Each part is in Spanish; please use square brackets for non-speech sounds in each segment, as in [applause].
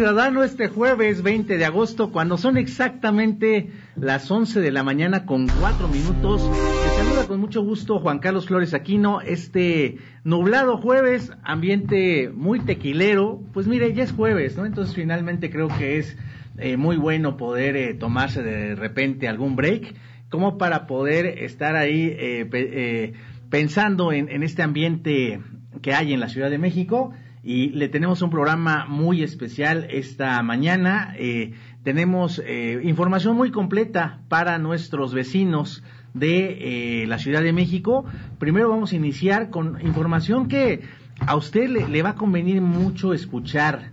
Ciudadano este jueves 20 de agosto, cuando son exactamente las 11 de la mañana con cuatro minutos. Les saluda con mucho gusto Juan Carlos Flores Aquino. Este nublado jueves, ambiente muy tequilero. Pues mire, ya es jueves, ¿no? Entonces finalmente creo que es eh, muy bueno poder eh, tomarse de repente algún break, como para poder estar ahí eh, pensando en, en este ambiente que hay en la Ciudad de México y le tenemos un programa muy especial esta mañana. Eh, tenemos eh, información muy completa para nuestros vecinos de eh, la Ciudad de México. Primero vamos a iniciar con información que a usted le, va a convenir mucho escuchar,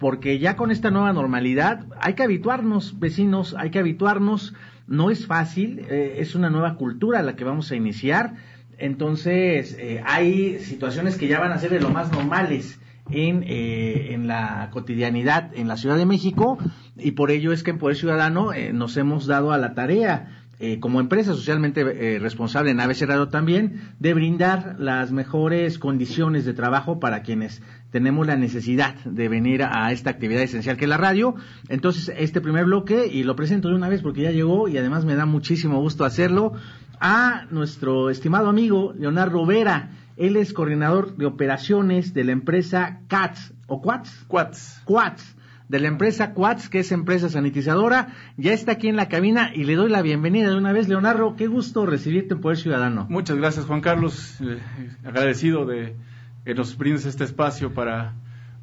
porque ya con esta nueva normalidad hay que habituarnos, vecinos, hay que habituarnos. No es fácil, es una nueva cultura la que vamos a iniciar entonces, eh, hay situaciones que ya van a ser de lo más normales en, eh, en la cotidianidad en la Ciudad de México y por ello es que en Poder Ciudadano eh, nos hemos dado a la tarea como empresa socialmente responsable en ABC Radio también, de brindar las mejores condiciones de trabajo para quienes tenemos la necesidad de venir a esta actividad esencial que es la radio. Entonces, este primer bloque, y lo presento de una vez porque ya llegó y además me da muchísimo gusto hacerlo, a nuestro estimado amigo Leonardo Vera. Él es coordinador de operaciones de la empresa CATS, ¿o Quats? Quats. Quats, de la empresa Quats, que es empresa sanitizadora. Ya está aquí en la cabina y le doy la bienvenida de una vez. Leonardo, qué gusto recibirte en Poder Ciudadano. Muchas gracias, Juan Carlos. Eh, agradecido de que nos brindes este espacio para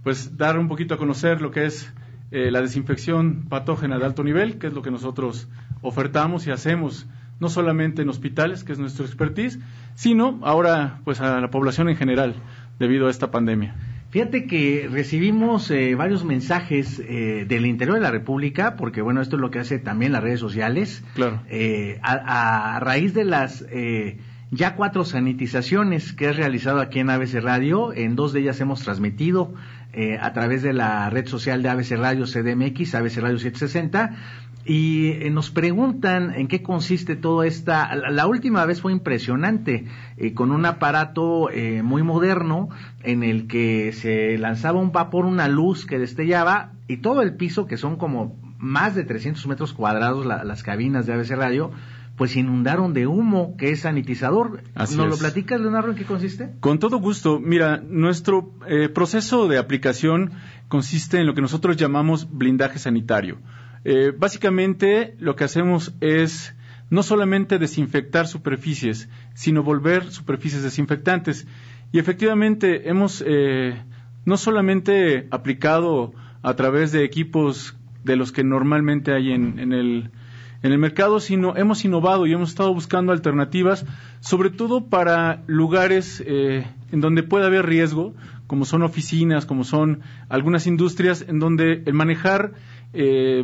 pues dar un poquito a conocer lo que es eh, la desinfección patógena de alto nivel, que es lo que nosotros ofertamos y hacemos no solamente en hospitales, que es nuestro expertise, sino ahora pues a la población en general debido a esta pandemia. Fíjate que recibimos eh, varios mensajes eh, del interior de la República, porque bueno, esto es lo que hace también las redes sociales. Claro. Eh, a, raíz de las ya cuatro sanitizaciones que he realizado aquí en ABC Radio, en dos de ellas hemos transmitido a través de la red social de ABC Radio CDMX, ABC Radio 760, y eh, nos preguntan en qué consiste toda esta. La, última vez fue impresionante, eh, con un aparato eh, muy moderno en el que se lanzaba un vapor, una luz que destellaba y todo el piso, que son como más de 300 metros cuadrados las cabinas de ABC Radio, pues inundaron de humo, que es sanitizador. ¿Nos lo platicas, Leonardo, en qué consiste? Con todo gusto. Mira, nuestro proceso de aplicación consiste en lo que nosotros llamamos blindaje sanitario. Eh, básicamente lo que hacemos es no solamente desinfectar superficies, sino volver superficies desinfectantes. Y efectivamente hemos eh, no solamente aplicado a través de equipos de los que normalmente hay en, el, en el mercado, sino hemos innovado y hemos estado buscando alternativas, sobre todo para lugares eh, en donde puede haber riesgo, como son oficinas, como son algunas industrias, en donde el manejar eh,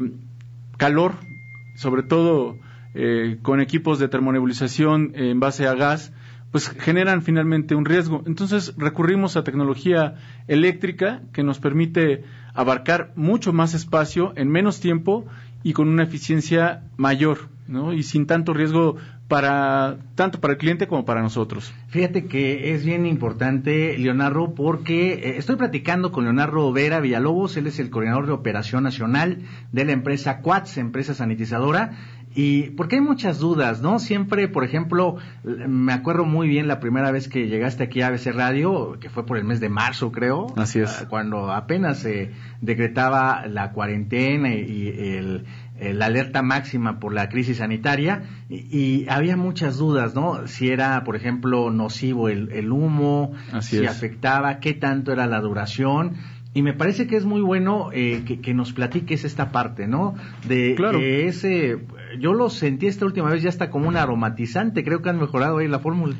calor, sobre todo eh, con equipos de termonebulización en base a gas, pues generan finalmente un riesgo. Entonces recurrimos a tecnología eléctrica que nos permite abarcar mucho más espacio en menos tiempo y con una eficiencia mayor, ¿no? Y sin tanto riesgo para tanto para el cliente como para nosotros. Fíjate que es bien importante, Leonardo, porque eh, estoy platicando con Leonardo Vera Villalobos, él es el coordinador de operación nacional de la empresa Quats, empresa sanitizadora, Y porque hay muchas dudas, ¿no? Siempre, por ejemplo, me acuerdo muy bien la primera vez que llegaste aquí a ABC Radio, que fue por el mes de marzo, creo. Así es. Ah, cuando apenas se decretaba la cuarentena y el, la alerta máxima por la crisis sanitaria y, había muchas dudas, ¿no? Si era, por ejemplo, nocivo el, humo, si afectaba, qué tanto era la duración y me parece que es muy bueno eh, que, nos platiques esta parte, ¿no? De claro. que ese, yo lo sentí esta última vez ya está como un aromatizante, creo que han mejorado ahí la fórmula.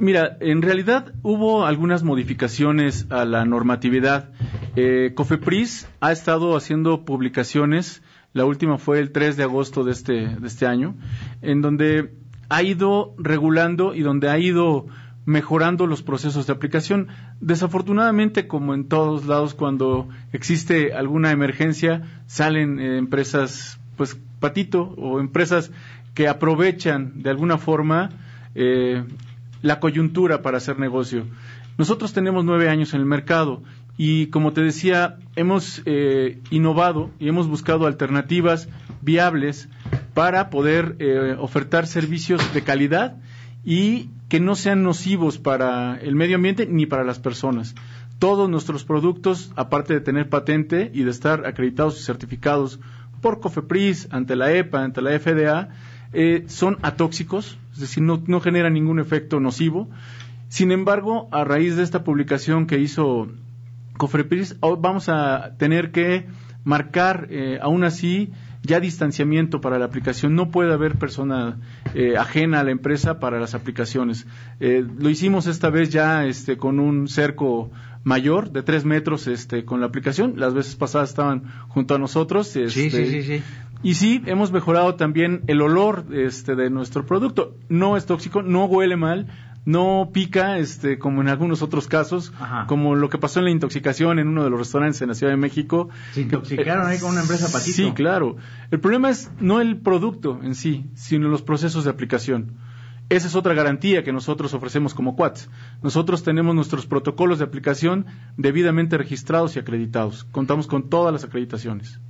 Mira, en realidad hubo algunas modificaciones a la normatividad. Eh, Cofepris ha estado haciendo publicaciones, la última fue el 3 de agosto de este, de este año, en donde ha ido regulando y donde ha ido mejorando los procesos de aplicación. Desafortunadamente, como en todos lados, cuando existe alguna emergencia, salen eh, empresas, pues, patito, o empresas que aprovechan de alguna forma eh, la coyuntura para hacer negocio. Nosotros tenemos nueve años en el mercado y, como te decía, hemos eh, innovado y hemos buscado alternativas viables para poder ofertar servicios de calidad y que no sean nocivos para el medio ambiente ni para las personas. Todos nuestros productos, aparte de tener patente y de estar acreditados y certificados por COFEPRIS, ante la EPA, ante la FDA, eh, son atóxicos, es decir, no, generan ningún efecto nocivo. Sin embargo, a raíz de esta publicación que hizo COFEPRIS, vamos a tener que marcar, eh, aún así, ya distanciamiento para la aplicación. No puede haber persona eh, ajena a la empresa para las aplicaciones. Eh, lo hicimos esta vez ya este, con un cerco mayor de tres metros este, con la aplicación. Las veces pasadas estaban junto a nosotros. Este, sí, sí, sí, Y sí, hemos mejorado también el olor este, de nuestro producto. No es tóxico, no huele mal, no pica, este, como en algunos otros casos, como lo que pasó en la intoxicación en uno de los restaurantes en la Ciudad de México. Se intoxicaron ahí con una empresa patito. Sí, claro. El problema es no el producto en sí, sino los procesos de aplicación. Esa es otra garantía que nosotros ofrecemos como Quats. Nosotros tenemos nuestros protocolos de aplicación debidamente registrados y acreditados. Contamos con todas las acreditaciones.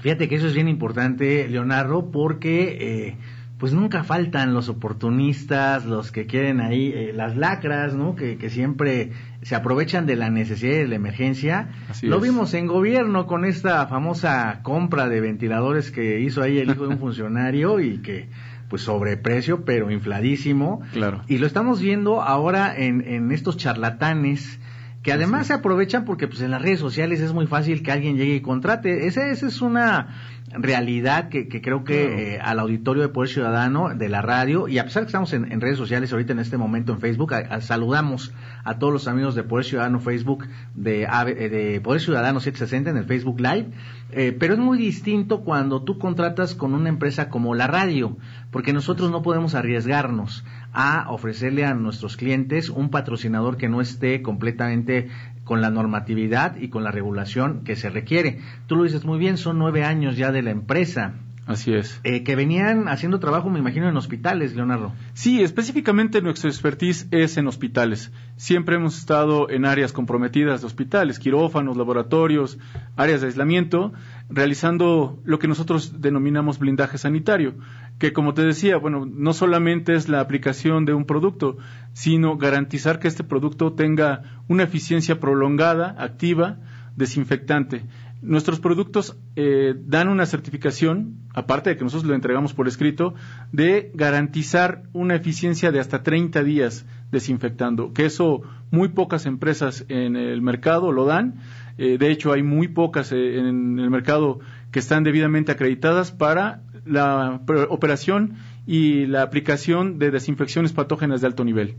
Fíjate que eso es bien importante, Leonardo, porque eh, pues nunca faltan los oportunistas, los que quieren ahí, eh, las lacras, ¿no? Que, siempre se aprovechan de la necesidad y de la emergencia. Lo vimos en gobierno con esta famosa compra de ventiladores que hizo ahí el hijo de un funcionario y que pues sobreprecio, pero infladísimo. Claro. Y lo estamos viendo ahora en, en estos charlatanes que además se aprovechan porque pues en las redes sociales es muy fácil que alguien llegue y contrate. Esa, esa es una realidad que, creo que eh, al auditorio de Poder Ciudadano de la radio, y a pesar que estamos en, redes sociales ahorita en este momento en Facebook, saludamos a todos los amigos de Poder Ciudadano Facebook, de, eh, de Poder Ciudadano 760 en el Facebook Live, eh, pero es muy distinto cuando tú contratas con una empresa como la radio, porque nosotros no podemos arriesgarnos a ofrecerle a nuestros clientes un patrocinador que no esté completamente con la normatividad y con la regulación que se requiere. Tú lo dices muy bien, son nueve años ya de la empresa. Así es. Eh, que venían haciendo trabajo, me imagino, en hospitales, Leonardo. Sí, específicamente nuestra expertise es en hospitales. Siempre hemos estado en áreas comprometidas de hospitales, quirófanos, laboratorios, áreas de aislamiento, realizando lo que nosotros denominamos blindaje sanitario, que como te decía, bueno, no solamente es la aplicación de un producto, sino garantizar que este producto tenga una eficiencia prolongada, activa, desinfectante. Nuestros productos eh, dan una certificación, aparte de que nosotros lo entregamos por escrito, de garantizar una eficiencia de hasta 30 días desinfectando, que eso muy pocas empresas en el mercado lo dan. Eh, de hecho, hay muy pocas eh, en el mercado que están debidamente acreditadas para la operación y la aplicación de desinfecciones patógenas de alto nivel.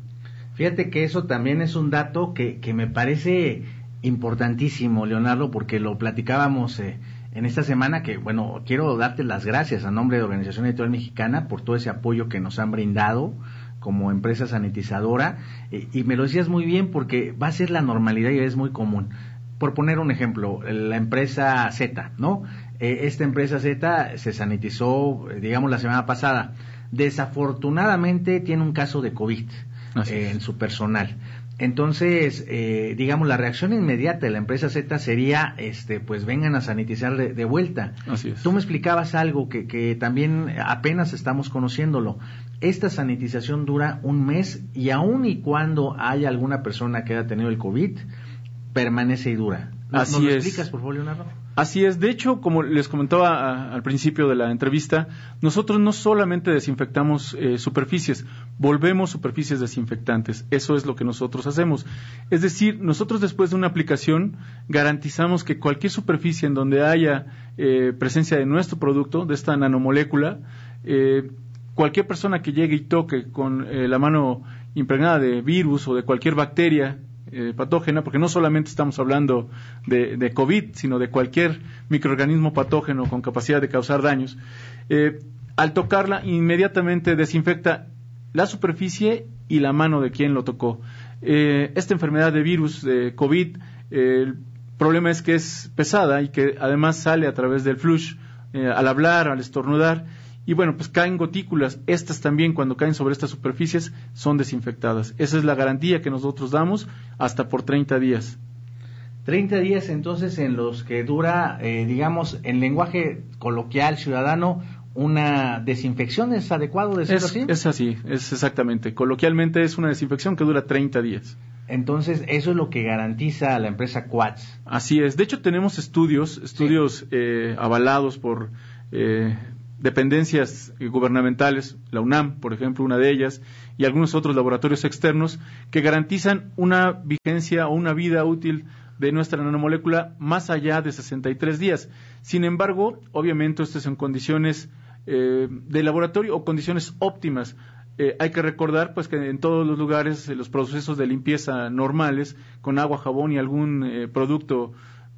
Fíjate que eso también es un dato que, me parece importantísimo, Leonardo, porque lo platicábamos eh, en esta semana que, bueno, quiero darte las gracias a nombre de Organización Editorial Mexicana por todo ese apoyo que nos han brindado como empresa sanitizadora eh, y me lo decías muy bien porque va a ser la normalidad y es muy común. Por poner un ejemplo, la empresa Z, ¿no? Eh, esta empresa Z se sanitizó, digamos, la semana pasada. Desafortunadamente tiene un caso de COVID en su personal Entonces, eh, digamos, la reacción inmediata de la empresa Z sería, este, pues vengan a sanitizar de, vuelta. Así es. Tú me explicabas algo que, que también apenas estamos conociéndolo. Esta sanitización dura un mes y aun y cuando haya alguna persona que haya tenido el COVID, permanece y dura. ¿Nos, Así lo explicas, por favor, Leonardo? Así es. De hecho, como les comentaba al principio de la entrevista, nosotros no solamente desinfectamos eh, superficies, volvemos superficies desinfectantes. Eso es lo que nosotros hacemos. Es decir, nosotros después de una aplicación garantizamos que cualquier superficie en donde haya eh, presencia de nuestro producto, de esta nanomolécula, eh, cualquier persona que llegue y toque con la mano impregnada de virus o de cualquier bacteria eh, patógena, porque no solamente estamos hablando de, COVID, sino de cualquier microorganismo patógeno con capacidad de causar daños, eh, al tocarla inmediatamente desinfecta la superficie y la mano de quien lo tocó. Eh, esta enfermedad de virus de COVID, el problema es que es pesada y que además sale a través del flush al hablar, al estornudar y bueno, pues caen gotículas. Estas también, cuando caen sobre estas superficies, son desinfectadas. Esa es la garantía que nosotros damos hasta por 30 días. 30 días entonces en los que dura, eh, digamos, en lenguaje coloquial ciudadano, una desinfección. ¿Es adecuado decirlo así? Es así, es exactamente. Coloquialmente es una desinfección que dura 30 días. Entonces, eso es lo que garantiza la empresa Quats. Así es. De hecho, tenemos estudios, estudios eh, avalados por eh, dependencias gubernamentales, la UNAM, por ejemplo, una de ellas, y algunos otros laboratorios externos que garantizan una vigencia o una vida útil de nuestra nanomolécula más allá de 63 días. Sin embargo, obviamente esto es en condiciones eh, de laboratorio o condiciones óptimas. Eh, hay que recordar pues que en todos los lugares eh, los procesos de limpieza normales con agua, jabón y algún producto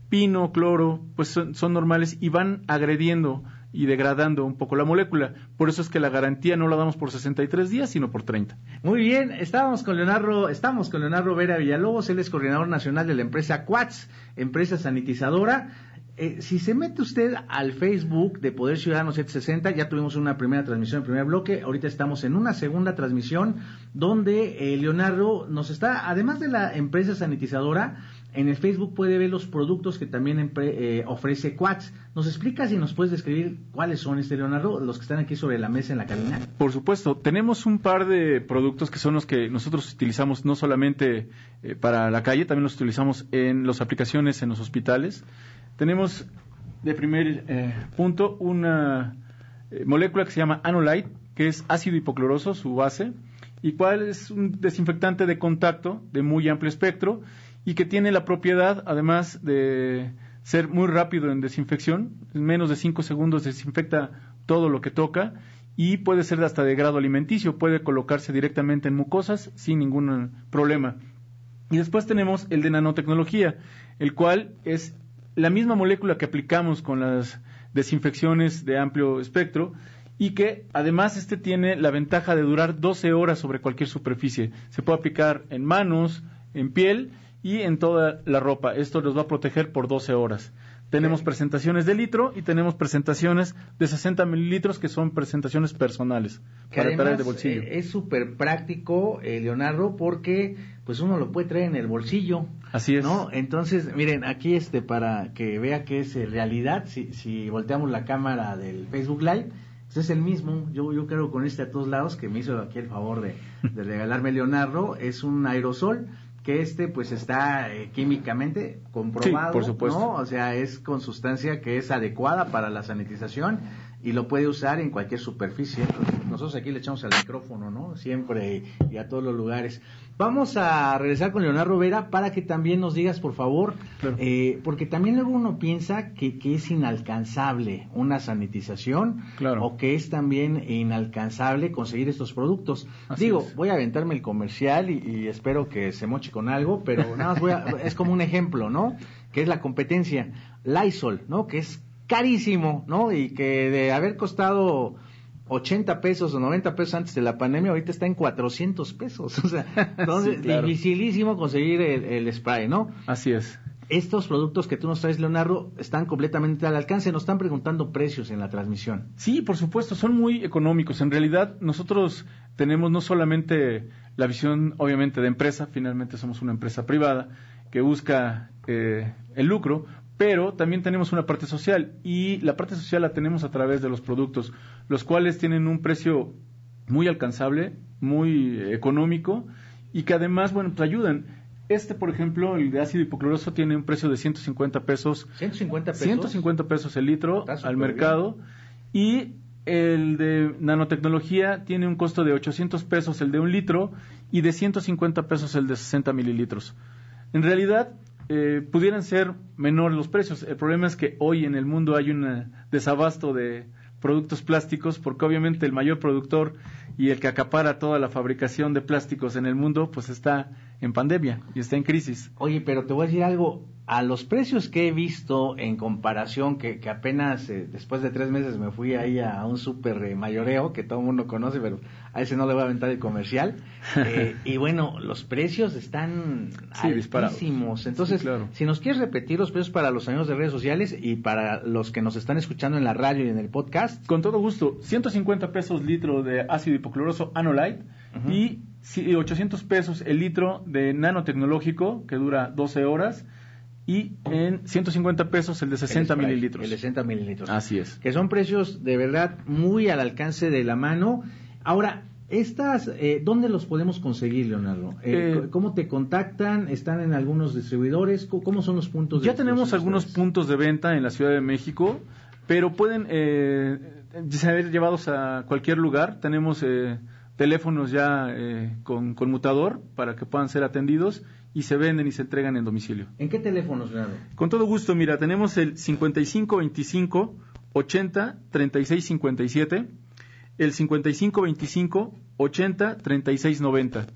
pino, cloro, pues son normales y van agrediendo y degradando un poco la molécula. Por eso es que la garantía no la damos por 63 días, sino por 30. Muy bien, estábamos con Leonardo, estamos con Leonardo Vera Villalobos, él es coordinador nacional de la empresa Quats, empresa sanitizadora. Eh, si se mete usted al Facebook de Poder Ciudadano 760, ya tuvimos una primera transmisión, el primer bloque, ahorita estamos en una segunda transmisión donde eh, Leonardo nos está, además de la empresa sanitizadora, en el Facebook puede ver los productos que también eh, ofrece Quats. ¿Nos explicas y nos puedes describir cuáles son, este Leonardo, los que están aquí sobre la mesa en la cabina? Por supuesto, tenemos un par de productos que son los que nosotros utilizamos no solamente eh, para la calle, también los utilizamos en las aplicaciones en los hospitales. Tenemos de primer eh, punto una molécula que se llama Anolite, que es ácido hipocloroso, su base, y cuál es un desinfectante de contacto de muy amplio espectro y que tiene la propiedad, además de ser muy rápido en desinfección, en menos de 5 segundos desinfecta todo lo que toca y puede ser hasta de grado alimenticio, puede colocarse directamente en mucosas sin ningún problema. Y después tenemos el de nanotecnología, el cual es la misma molécula que aplicamos con las desinfecciones de amplio espectro y que además este tiene la ventaja de durar 12 horas sobre cualquier superficie. Se puede aplicar en manos, en piel y en toda la ropa. Esto los va a proteger por 12 horas. Tenemos presentaciones de litro y tenemos presentaciones de 60 mililitros que son presentaciones personales que para de bolsillo. Eh, es súper práctico, eh, Leonardo, porque pues uno lo puede traer en el bolsillo. Así es. ¿no? Entonces, miren, aquí este para que vea que es eh, realidad, si, si volteamos la cámara del Facebook Live, pues es el mismo. Yo, yo creo con este a todos lados que me hizo aquí el favor de, de regalarme Leonardo. Es un aerosol que este pues está eh, químicamente comprobado, por supuesto. ¿no? O sea, es con sustancia que es adecuada para la sanitización y lo puede usar en cualquier superficie. Nosotros aquí le echamos al micrófono, ¿no? Siempre y a todos los lugares. Vamos a regresar con Leonardo Vera para que también nos digas, por favor, eh, porque también luego uno piensa que, que es inalcanzable una sanitización o que es también inalcanzable conseguir estos productos. Digo, voy a aventarme el comercial y, espero que se moche con algo, pero nada más voy a, es como un ejemplo, ¿no? Que es la competencia. Lysol, ¿no? Que es carísimo, ¿no? Y que de haber costado 80 pesos o 90 pesos antes de la pandemia, ahorita está en 400 pesos. [laughs] O sea, entonces, dificilísimo conseguir el, spray, ¿no? Así es. estos productos que tú nos traes, Leonardo, están completamente al alcance. Nos están preguntando precios en la transmisión. Sí, por supuesto, son muy económicos. En realidad, nosotros tenemos no solamente la visión, obviamente, de empresa, finalmente somos una empresa privada que busca eh, el lucro, pero también tenemos una parte social y la parte social la tenemos a través de los productos, los cuales tienen un precio muy alcanzable, muy económico y que además, bueno, pues ayudan. Este, por ejemplo, el de ácido hipocloroso tiene un precio de 150 pesos. 150 pesos. 150 pesos el litro al mercado. Y el de nanotecnología tiene un costo de 800 pesos el de un litro y de 150 pesos el de 60 mililitros. En realidad, eh, pudieran ser menores los precios. El problema es que hoy en el mundo hay un desabasto de productos plásticos porque obviamente el mayor productor y el que acapara toda la fabricación de plásticos en el mundo, pues está en pandemia y está en crisis. Oye, pero te voy a decir algo, a los precios que he visto en comparación, que, que apenas eh, después de tres meses me fui ahí a, un super eh, mayoreo, que todo el mundo conoce, pero a ese no le voy a aventar el comercial. [laughs] Eh, y bueno, los precios están altísimos. Entonces, si nos quieres repetir los precios para los amigos de redes sociales y para los que nos están escuchando en la radio y en el podcast. Con todo gusto, 150 pesos litro de ácido hipocloroso Anolite y 800 pesos el litro de nanotecnológico que dura 12 horas y en 150 pesos el de 60 mililitros. El de 60 mililitros. Así es. Que son precios de verdad muy al alcance de la mano. Ahora, estas, eh, ¿dónde los podemos conseguir, Leonardo? Eh, eh, ¿Cómo te contactan? ¿Están en algunos distribuidores? ¿Cómo son los puntos de Ya tenemos algunos puntos de venta en la Ciudad de México, pero pueden ser llevados a cualquier lugar. Tenemos teléfonos ya con conmutador para que puedan ser atendidos y se venden y se entregan en domicilio. ¿En qué teléfonos, Leonardo? Con todo gusto, mira, tenemos el 5525 80 36 57 el 5525 80 36 90.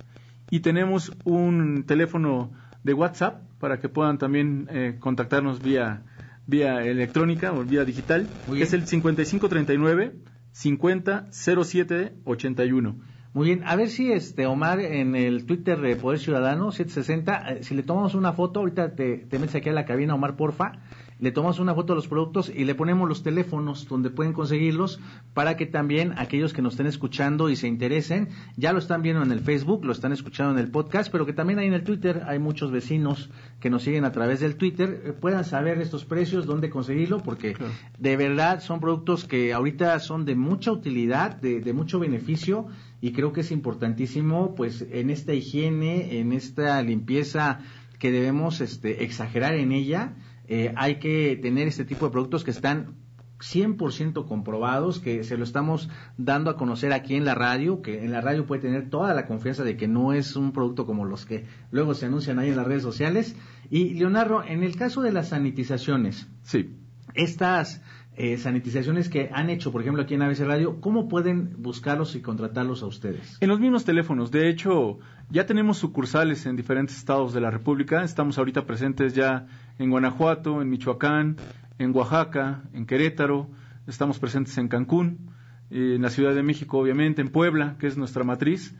Y tenemos un teléfono de WhatsApp para que puedan también eh, contactarnos vía, vía electrónica o vía digital, que es el 5539 50 07 81. Muy bien, a ver si este Omar en el Twitter de Poder Ciudadano 760, eh, si le tomamos una foto, ahorita te, te metes aquí a la cabina Omar, porfa, le tomamos una foto de los productos y le ponemos los teléfonos donde pueden conseguirlos para que también aquellos que nos estén escuchando y se interesen, ya lo están viendo en el Facebook, lo están escuchando en el podcast, pero que también hay en el Twitter, hay muchos vecinos que nos siguen a través del Twitter, eh, puedan saber estos precios, dónde conseguirlo, porque de verdad son productos que ahorita son de mucha utilidad, de, de mucho beneficio y creo que es importantísimo pues en esta higiene, en esta limpieza que debemos este, exagerar en ella, eh, hay que tener este tipo de productos que están 100% comprobados, que se lo estamos dando a conocer aquí en la radio, que en la radio puede tener toda la confianza de que no es un producto como los que luego se anuncian ahí en las redes sociales. Y Leonardo, en el caso de las sanitizaciones, sí. estas eh, sanitizaciones que han hecho, por ejemplo, aquí en ABC Radio, ¿cómo pueden buscarlos y contratarlos a ustedes? En los mismos teléfonos. De hecho, ya tenemos sucursales en diferentes estados de la República. Estamos ahorita presentes ya en Guanajuato, en Michoacán, en Oaxaca, en Querétaro. Estamos presentes en Cancún, en la Ciudad de México, obviamente, en Puebla, que es nuestra matriz.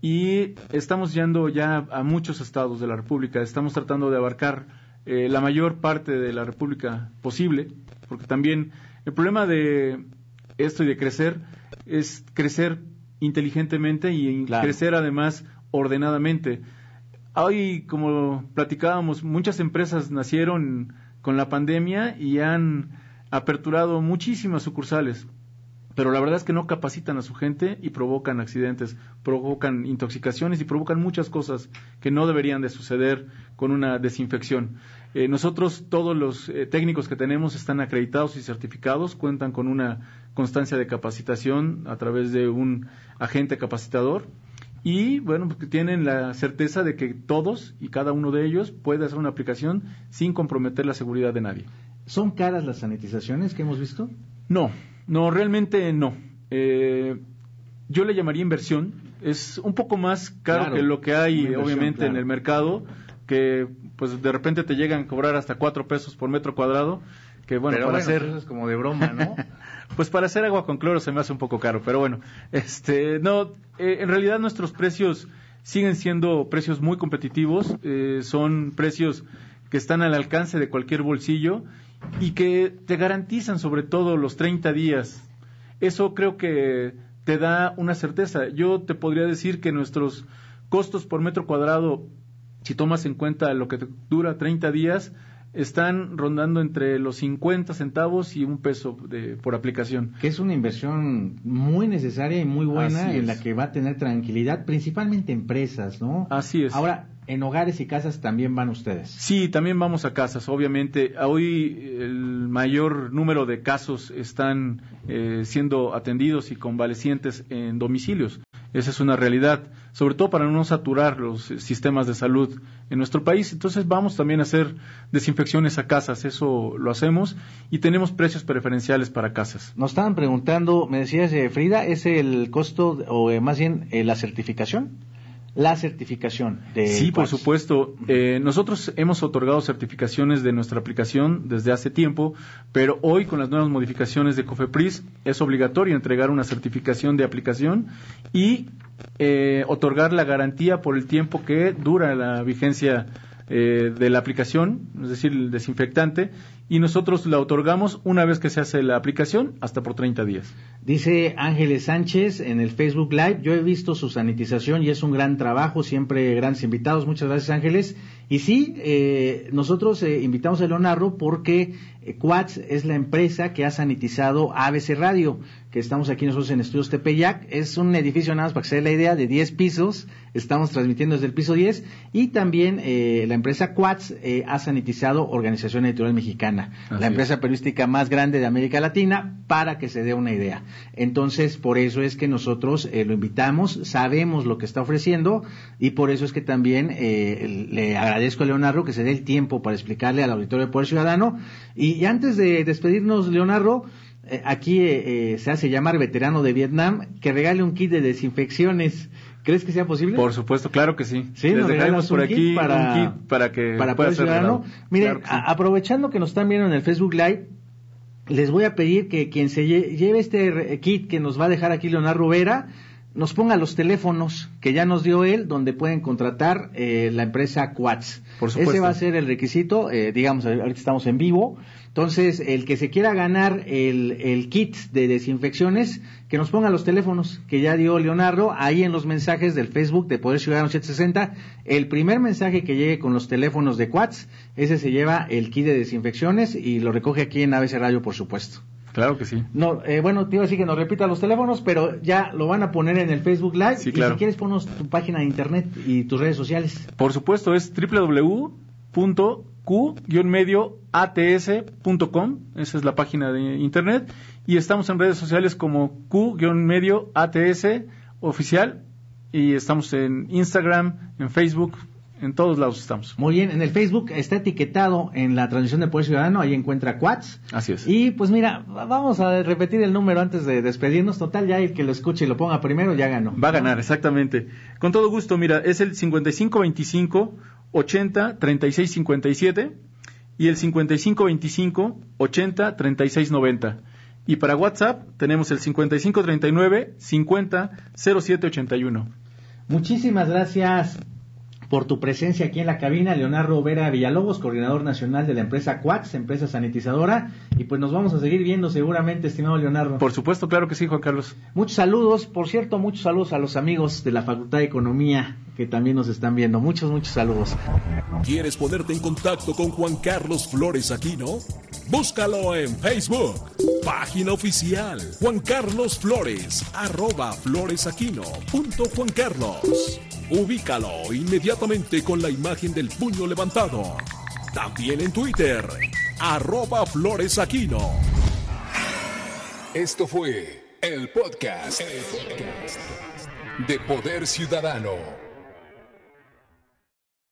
Y estamos yendo ya a muchos estados de la República. Estamos tratando de abarcar eh, la mayor parte de la República posible porque también el problema de esto y de crecer es crecer inteligentemente y crecer además ordenadamente. Hoy, como platicábamos, muchas empresas nacieron con la pandemia y han aperturado muchísimas sucursales pero la verdad es que no capacitan a su gente y provocan accidentes, provocan intoxicaciones y provocan muchas cosas que no deberían de suceder con una desinfección. Eh, nosotros, todos los eh, técnicos que tenemos están acreditados y certificados, cuentan con una constancia de capacitación a través de un agente capacitador y bueno, tienen la certeza de que todos y cada uno de ellos puede hacer una aplicación sin comprometer la seguridad de nadie. ¿Son caras las sanitizaciones que hemos visto? No, no, realmente no. Eh, yo le llamaría inversión. Es un poco más caro que lo que hay, obviamente, en el mercado, que pues de repente te llegan a cobrar hasta cuatro pesos por metro cuadrado. Que bueno, para hacer. Eso es como de broma, ¿no? [laughs] pues para hacer agua con cloro se me hace un poco caro, pero bueno, este, no, eh, en realidad nuestros precios siguen siendo precios muy competitivos, eh, son precios que están al alcance de cualquier bolsillo y que te garantizan sobre todo los 30 días. Eso creo que te da una certeza. Yo te podría decir que nuestros costos por metro cuadrado, si tomas en cuenta lo que dura 30 días, están rondando entre los 50 centavos y un peso de, por aplicación. Que es una inversión muy necesaria y muy buena en la que va a tener tranquilidad, principalmente empresas, ¿no? Así es. Ahora, en hogares y casas también van ustedes. Sí, también vamos a casas, obviamente. Hoy el mayor número de casos están eh, siendo atendidos y convalecientes en domicilios. Esa es una realidad, sobre todo para no saturar los sistemas de salud en nuestro país. Entonces vamos también a hacer desinfecciones a casas, eso lo hacemos y tenemos precios preferenciales para casas. Nos estaban preguntando, me decías, eh, Frida, ¿es el costo o eh, más bien eh, la certificación? La certificación de Sí, por supuesto. Eh, nosotros hemos otorgado certificaciones de nuestra aplicación desde hace tiempo, pero hoy con las nuevas modificaciones de COFEPRIS es obligatorio entregar una certificación de aplicación y eh, otorgar la garantía por el tiempo que dura la vigencia eh, de la aplicación, es decir, el desinfectante, y nosotros la otorgamos una vez que se hace la aplicación hasta por 30 días. Dice Ángeles Sánchez en el Facebook Live, yo he visto su sanitización y es un gran trabajo, siempre grandes invitados, muchas gracias Ángeles. Y sí, eh, nosotros eh, invitamos a Leonardo porque eh, Quats es la empresa que ha sanitizado ABC Radio, que estamos aquí nosotros en Estudios Tepeyac. Es un edificio, nada más para que se dé la idea, de 10 pisos. Estamos transmitiendo desde el piso 10. Y también eh, la empresa Quats eh, ha sanitizado Organización Editorial Mexicana, la empresa periodística más grande de América Latina, para que se dé una idea. Entonces, por eso es que nosotros lo invitamos, sabemos lo que está ofreciendo y por eso es que también le agradezco a Leonardo que se dé el tiempo para explicarle al auditorio de Poder Ciudadano. Y, antes de despedirnos, Leonardo, eh, aquí eh, eh, se hace llamar veterano de Vietnam, que regale un kit de desinfecciones. ¿Crees que sea posible? Por supuesto, claro que sí. Sí, nos regalamos por aquí para, un kit para que para pueda ser ciudadano. Miren, aprovechando que nos están viendo en el Facebook Live, les voy a pedir que quien se lleve este kit que nos va a dejar aquí Leonardo Vera, nos ponga los teléfonos que ya nos dio él, donde pueden contratar eh, la empresa Quats. Por supuesto. Ese va a ser el requisito, eh, digamos, ahorita estamos en vivo. Entonces, el que se quiera ganar el, kit de desinfecciones, que nos ponga los teléfonos que ya dio Leonardo, ahí en los mensajes del Facebook de Poder Ciudadano 760. El primer mensaje que llegue con los teléfonos de Quats, ese se lleva el kit de desinfecciones y lo recoge aquí en ABC Radio, por supuesto. Claro que sí. No, eh, bueno, te iba a decir que nos repita los teléfonos, pero ya lo van a poner en el Facebook Live. Sí, claro. Y si quieres, ponos tu página de internet y tus redes sociales. Por supuesto, es www.q-medioats.com. Esa es la página de internet. Y estamos en redes sociales como Q-medioats oficial. Y estamos en Instagram, en Facebook, en todos lados estamos. Muy bien, en el Facebook está etiquetado en la transmisión de Poder Ciudadano, ahí encuentra Quats. Así es. Y pues mira, vamos a repetir el número antes de despedirnos. Total, ya el que lo escuche y lo ponga primero ya ganó. Va a ganar, exactamente. Con todo gusto, mira, es el 5525 80 36 57 y el 5525 80 36 90. Y para WhatsApp tenemos el 5539 50 07 81. Muchísimas gracias por tu presencia aquí en la cabina, Leonardo Vera Villalobos, coordinador nacional de la empresa Quax, empresa sanitizadora, y pues nos vamos a seguir viendo seguramente, estimado Leonardo. Por supuesto, claro que sí, Juan Carlos. Muchos saludos, por cierto, muchos saludos a los amigos de la Facultad de Economía que también nos están viendo. Muchos, muchos saludos. ¿Quieres ponerte en contacto con Juan Carlos Flores Aquino? Búscalo en Facebook. Página oficial. Juan Carlos Flores. Arroba floresaquino. Punto Juan Carlos. Ubícalo inmediatamente con la imagen del puño levantado. También en Twitter. Arroba Flores Aquino. Esto fue el podcast, el podcast de Poder Ciudadano.